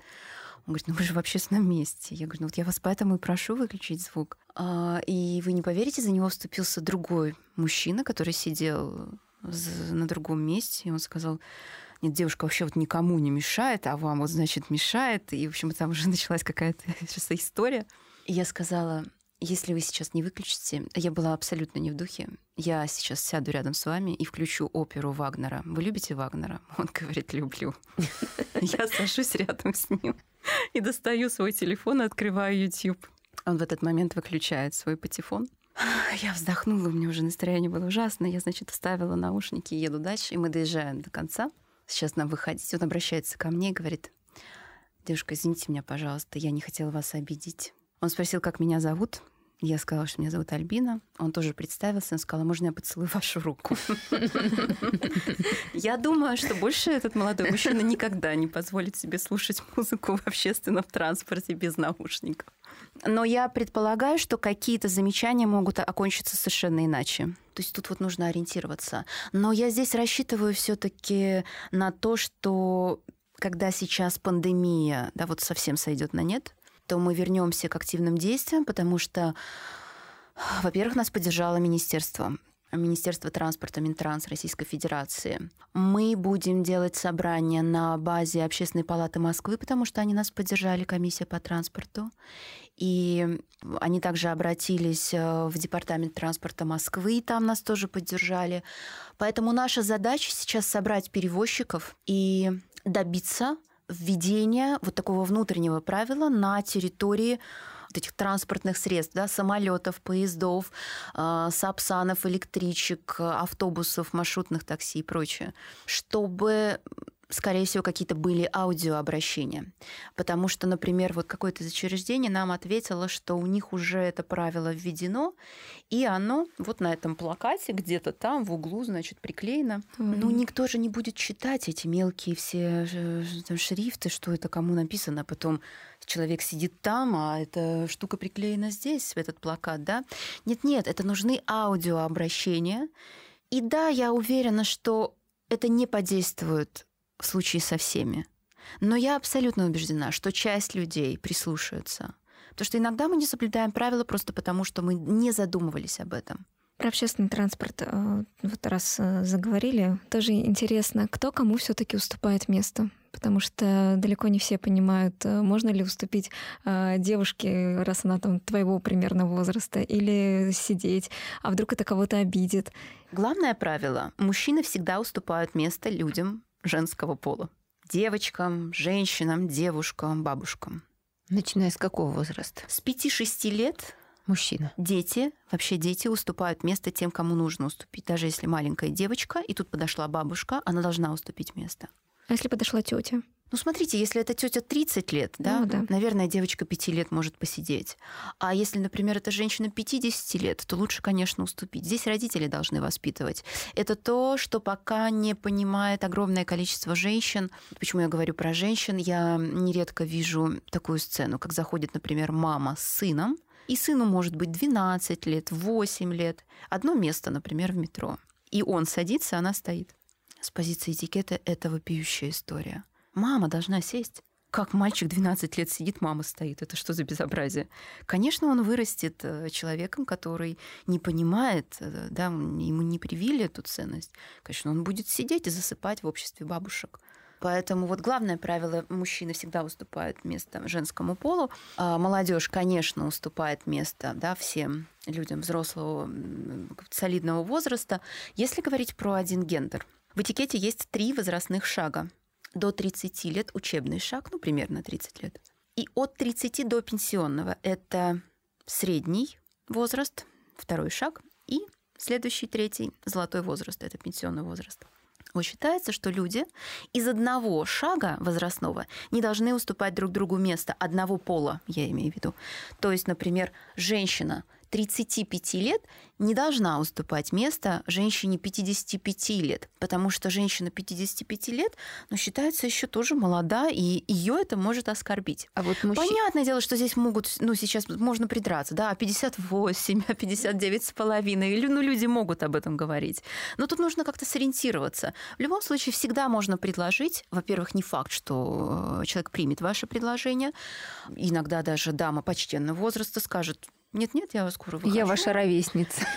Speaker 3: Он говорит, ну вы же в общественном месте. Я говорю, ну вот я вас поэтому и прошу выключить звук. А, и вы не поверите, за него вступился другой мужчина, который сидел на другом месте, и он сказал, нет, девушка вообще вот никому не мешает, а вам вот, значит, мешает. И, в общем, там уже (laughs) началась какая-то (laughs) история. Я сказала, если вы сейчас не выключите, я была абсолютно не в духе. Я сейчас сяду рядом с вами и включу оперу Вагнера. Вы любите Вагнера? (laughs) Он говорит, люблю. (laughs) Я сажусь рядом с ним и достаю свой телефон и открываю YouTube. Он в этот момент выключает свой патефон. Я вздохнула, у меня уже настроение было ужасное. Я, значит, вставила наушники и еду дальше, и мы доезжаем до конца. Сейчас нам выходить. Он обращается ко мне и говорит, девушка, извините меня, пожалуйста, я не хотела вас обидеть. Он спросил, как меня зовут. Я сказала, что меня зовут Альбина. Он тоже представился, он сказал, можно я поцелую вашу руку? (laughs) Я думаю, что больше этот молодой мужчина никогда не позволит себе слушать музыку в общественном транспорте без наушников. Но я предполагаю, что какие-то замечания могут окончиться совершенно иначе. То есть тут вот нужно ориентироваться. Но я здесь рассчитываю все-таки на то, что когда сейчас пандемия, да, вот совсем сойдет на нет, то мы вернемся к активным действиям, потому что, во-первых, нас поддержало министерство. Министерство транспорта Минтранс Российской Федерации. Мы будем делать собрания на базе Общественной палаты Москвы, потому что они нас поддержали, комиссия по транспорту. И они также обратились э, в Департамент транспорта Москвы, и там нас тоже поддержали. Поэтому наша задача сейчас собрать перевозчиков и добиться введение вот такого внутреннего правила на территории этих транспортных средств, да, самолетов, поездов, э, сапсанов, электричек, автобусов, маршрутных такси и прочее, чтобы скорее всего, какие-то были аудиообращения. Потому что, например, вот какое-то из учреждений нам ответило, что у них уже это правило введено, и оно вот на этом плакате где-то там в углу, значит, приклеено. Mm-hmm. Ну, никто же не будет читать эти мелкие все э, шрифты, что это кому написано. Потом человек сидит там, а эта штука приклеена здесь, в этот плакат, да? Нет-нет, это нужны аудиообращения. И да, я уверена, что это не подействует в случае со всеми. Но я абсолютно убеждена, что часть людей прислушаются. Потому что иногда мы не соблюдаем правила просто потому, что мы не задумывались об этом.
Speaker 1: Про общественный транспорт э, вот раз э, заговорили, тоже интересно, кто кому все-таки уступает место, потому что далеко не все понимают, э, можно ли уступить девушке, раз она там твоего примерно возраста, или сидеть, а вдруг это кого-то обидит.
Speaker 3: Главное правило: мужчины всегда уступают место людям женского пола. Девочкам, женщинам, девушкам, бабушкам.
Speaker 2: Начиная с какого возраста?
Speaker 3: С 5-6 лет
Speaker 2: Мужчина.
Speaker 3: Дети, вообще дети уступают место тем, кому нужно уступить. Даже если маленькая девочка, и тут подошла бабушка, она должна уступить место.
Speaker 1: А если подошла тетя?
Speaker 3: Ну, смотрите, если это тетя 30 лет, да, ну, да, наверное, девочка 5 лет может посидеть. А если, например, это женщина 50 лет, то лучше, конечно, уступить. Здесь родители должны воспитывать. Это то, что пока не понимает огромное количество женщин. Почему я говорю про женщин? Я нередко вижу такую сцену, как заходит, например, мама с сыном, и сыну может быть 12 лет, 8 лет. Одно место, например, в метро. И он садится, она стоит. С позиции этикета это вопиющая история. Мама должна сесть. Как мальчик 12 лет сидит, мама стоит. Это что за безобразие? Конечно, он вырастет э, человеком, который не понимает, э, да, ему не привили эту ценность. Конечно, он будет сидеть и засыпать в обществе бабушек. Поэтому вот главное правило, мужчины всегда уступают место женскому полу. А молодежь, конечно, уступает место да, всем людям взрослого солидного возраста. Если говорить про один гендер, в этикете есть три возрастных шага до 30 лет учебный шаг, ну, примерно 30 лет. И от 30 до пенсионного – это средний возраст, второй шаг, и следующий, третий – золотой возраст, это пенсионный возраст. Вот считается, что люди из одного шага возрастного не должны уступать друг другу место одного пола, я имею в виду. То есть, например, женщина 35 лет не должна уступать место женщине 55 лет, потому что женщина 55 лет ну, считается еще тоже молода, и ее это может оскорбить. А вот мужч... Понятное дело, что здесь могут, ну, сейчас можно придраться, да, 58, 59 с половиной, или, ну, люди могут об этом говорить. Но тут нужно как-то сориентироваться. В любом случае, всегда можно предложить, во-первых, не факт, что э, человек примет ваше предложение, иногда даже дама почтенного возраста скажет, нет-нет, я вас скоро выхожу.
Speaker 2: Я ваша ровесница. (laughs)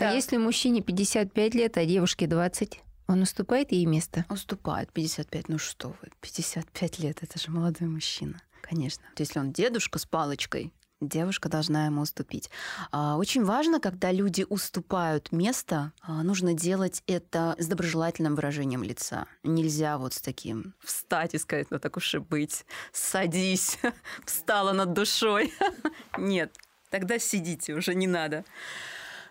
Speaker 2: А если мужчине 55 лет, а девушке 20? Он уступает ей место?
Speaker 3: Уступает 55. Ну что вы, 55 лет, это же молодой мужчина. Конечно. То есть, если он дедушка с палочкой, девушка должна ему уступить. А, очень важно, когда люди уступают место, а, нужно делать это с доброжелательным выражением лица. Нельзя вот с таким встать и сказать, ну так уж и быть, садись, (laughs) встала над душой. (laughs) Нет, тогда сидите, уже не надо.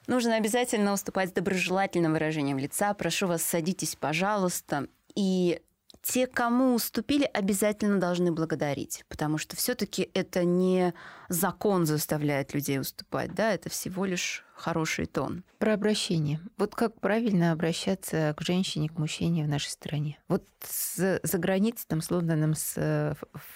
Speaker 3: Нужно обязательно уступать с доброжелательным выражением лица. Прошу вас, садитесь, пожалуйста. И те, кому уступили, обязательно должны благодарить, потому что все-таки это не закон заставляет людей уступать, да, это всего лишь хороший тон.
Speaker 2: Про обращение. Вот как правильно обращаться к женщине, к мужчине в нашей стране? Вот с, за границей, там, с Лондоном, с э,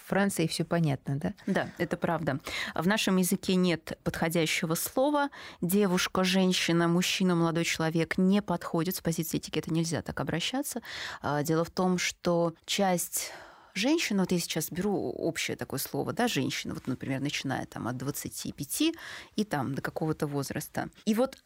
Speaker 2: Францией все понятно, да?
Speaker 3: Да, это правда. В нашем языке нет подходящего слова. Девушка, женщина, мужчина, молодой человек не подходит. С позиции этикета нельзя так обращаться. А, дело в том, что часть женщина, вот я сейчас беру общее такое слово, да, женщина, вот, например, начиная там от 25 и там до какого-то возраста. И вот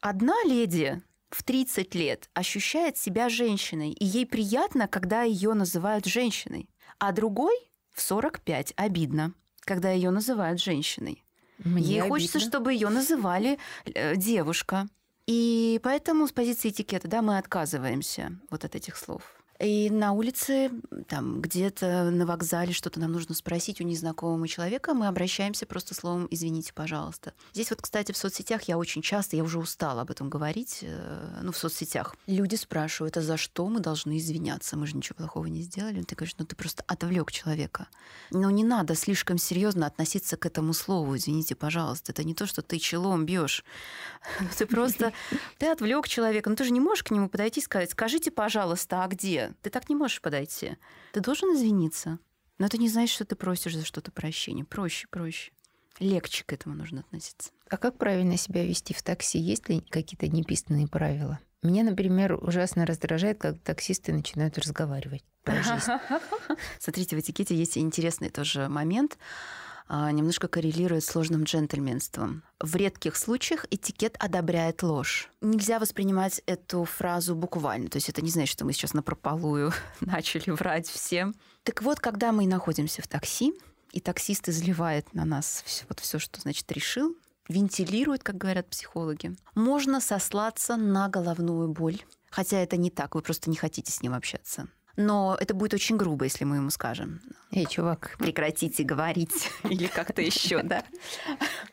Speaker 3: одна леди в 30 лет ощущает себя женщиной, и ей приятно, когда ее называют женщиной, а другой в 45 обидно, когда ее называют женщиной. Мне ей обидно. хочется, чтобы ее называли э, девушка. И поэтому с позиции этикета да, мы отказываемся вот от этих слов. И на улице, там, где-то на вокзале что-то нам нужно спросить у незнакомого человека, мы обращаемся просто словом «извините, пожалуйста». Здесь вот, кстати, в соцсетях я очень часто, я уже устала об этом говорить, э, ну, в соцсетях. Люди спрашивают, а за что мы должны извиняться? Мы же ничего плохого не сделали. Ты говоришь, ну, ты просто отвлек человека. Но не надо слишком серьезно относиться к этому слову «извините, пожалуйста». Это не то, что ты челом бьешь. (laughs) Ты просто, ты отвлек человека. Но ты же не можешь к нему подойти и сказать, скажите, пожалуйста, а где? Ты так не можешь подойти. Ты должен извиниться. Но ты не знаешь, что ты просишь за что-то прощения. Проще, проще. Легче к этому нужно относиться.
Speaker 2: А как правильно себя вести в такси? Есть ли какие-то неписанные правила? Меня, например, ужасно раздражает, когда таксисты начинают разговаривать про жизнь. (laughs)
Speaker 3: Смотрите, в этикете есть интересный тоже момент. А, немножко коррелирует с сложным джентльменством. В редких случаях этикет одобряет ложь. Нельзя воспринимать эту фразу буквально. То есть это не значит, что мы сейчас на прополую (laughs) начали врать всем. Так вот, когда мы находимся в такси, и таксист изливает на нас все, вот все, что значит решил, вентилирует, как говорят психологи, можно сослаться на головную боль. Хотя это не так, вы просто не хотите с ним общаться но это будет очень грубо, если мы ему скажем.
Speaker 2: Эй, чувак,
Speaker 3: прекратите говорить (laughs) или как-то еще, да.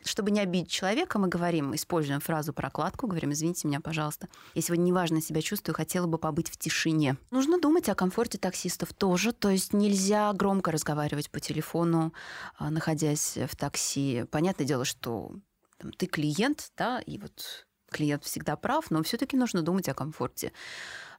Speaker 3: Чтобы не обидеть человека, мы говорим, используем фразу прокладку, говорим, извините меня, пожалуйста, я сегодня неважно себя чувствую, хотела бы побыть в тишине. Нужно думать о комфорте таксистов тоже, то есть нельзя громко разговаривать по телефону, а, находясь в такси. Понятное дело, что там, ты клиент, да, и вот клиент всегда прав, но все-таки нужно думать о комфорте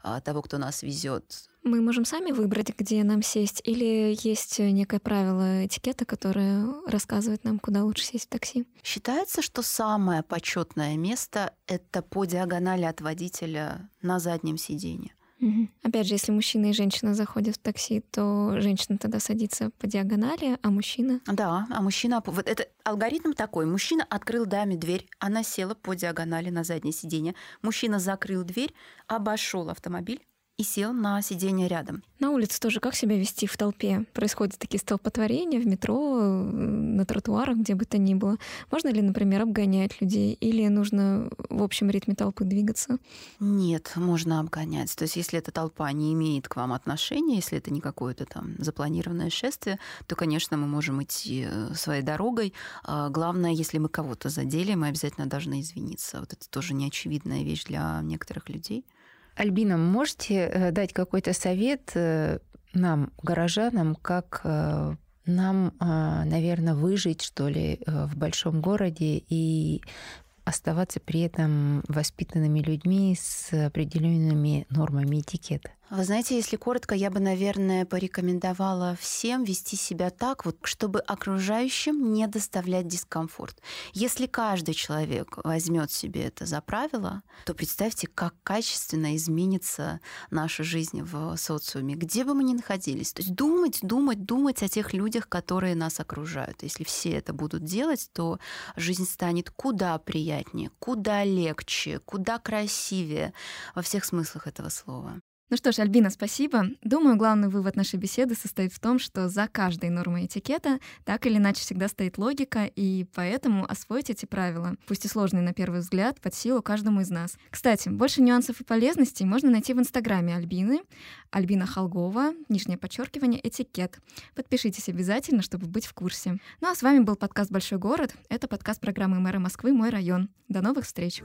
Speaker 3: а, того, кто нас везет.
Speaker 1: Мы можем сами выбрать, где нам сесть, или есть некое правило этикета, которое рассказывает нам, куда лучше сесть в такси?
Speaker 3: Считается, что самое почетное место это по диагонали от водителя на заднем сиденье.
Speaker 1: Угу. Опять же, если мужчина и женщина заходят в такси, то женщина тогда садится по диагонали, а мужчина?
Speaker 3: Да, а мужчина... Вот это алгоритм такой. Мужчина открыл даме дверь, она села по диагонали на заднее сиденье. Мужчина закрыл дверь, обошел автомобиль, и сел на сиденье рядом.
Speaker 1: На улице тоже как себя вести в толпе? Происходят такие столпотворения в метро, на тротуарах, где бы то ни было. Можно ли, например, обгонять людей или нужно в общем ритме толпы двигаться?
Speaker 3: Нет, можно обгонять. То есть если эта толпа не имеет к вам отношения, если это не какое-то там запланированное шествие, то, конечно, мы можем идти э, своей дорогой. А главное, если мы кого-то задели, мы обязательно должны извиниться. Вот это тоже неочевидная вещь для некоторых людей.
Speaker 2: Альбина, можете э, дать какой-то совет э, нам, горожанам, как э, нам, наверное, выжить, что ли, в большом городе и оставаться при этом воспитанными людьми с определенными нормами этикета?
Speaker 3: Вы знаете, если коротко, я бы, наверное, порекомендовала всем вести себя так, вот, чтобы окружающим не доставлять дискомфорт. Если каждый человек возьмет себе это за правило, то представьте, как качественно изменится наша жизнь в социуме, где бы мы ни находились. То есть думать, думать, думать о тех людях, которые нас окружают. Если все это будут делать, то жизнь станет куда приятнее, куда легче, куда красивее во всех смыслах этого слова.
Speaker 1: Ну что ж, Альбина, спасибо. Думаю, главный вывод нашей беседы состоит в том, что за каждой нормой этикета так или иначе всегда стоит логика, и поэтому освоить эти правила, пусть и сложные на первый взгляд, под силу каждому из нас. Кстати, больше нюансов и полезностей можно найти в инстаграме Альбины, Альбина Холгова, нижнее подчеркивание, этикет. Подпишитесь обязательно, чтобы быть в курсе. Ну а с вами был подкаст «Большой город». Это подкаст программы мэра Москвы «Мой район». До новых встреч!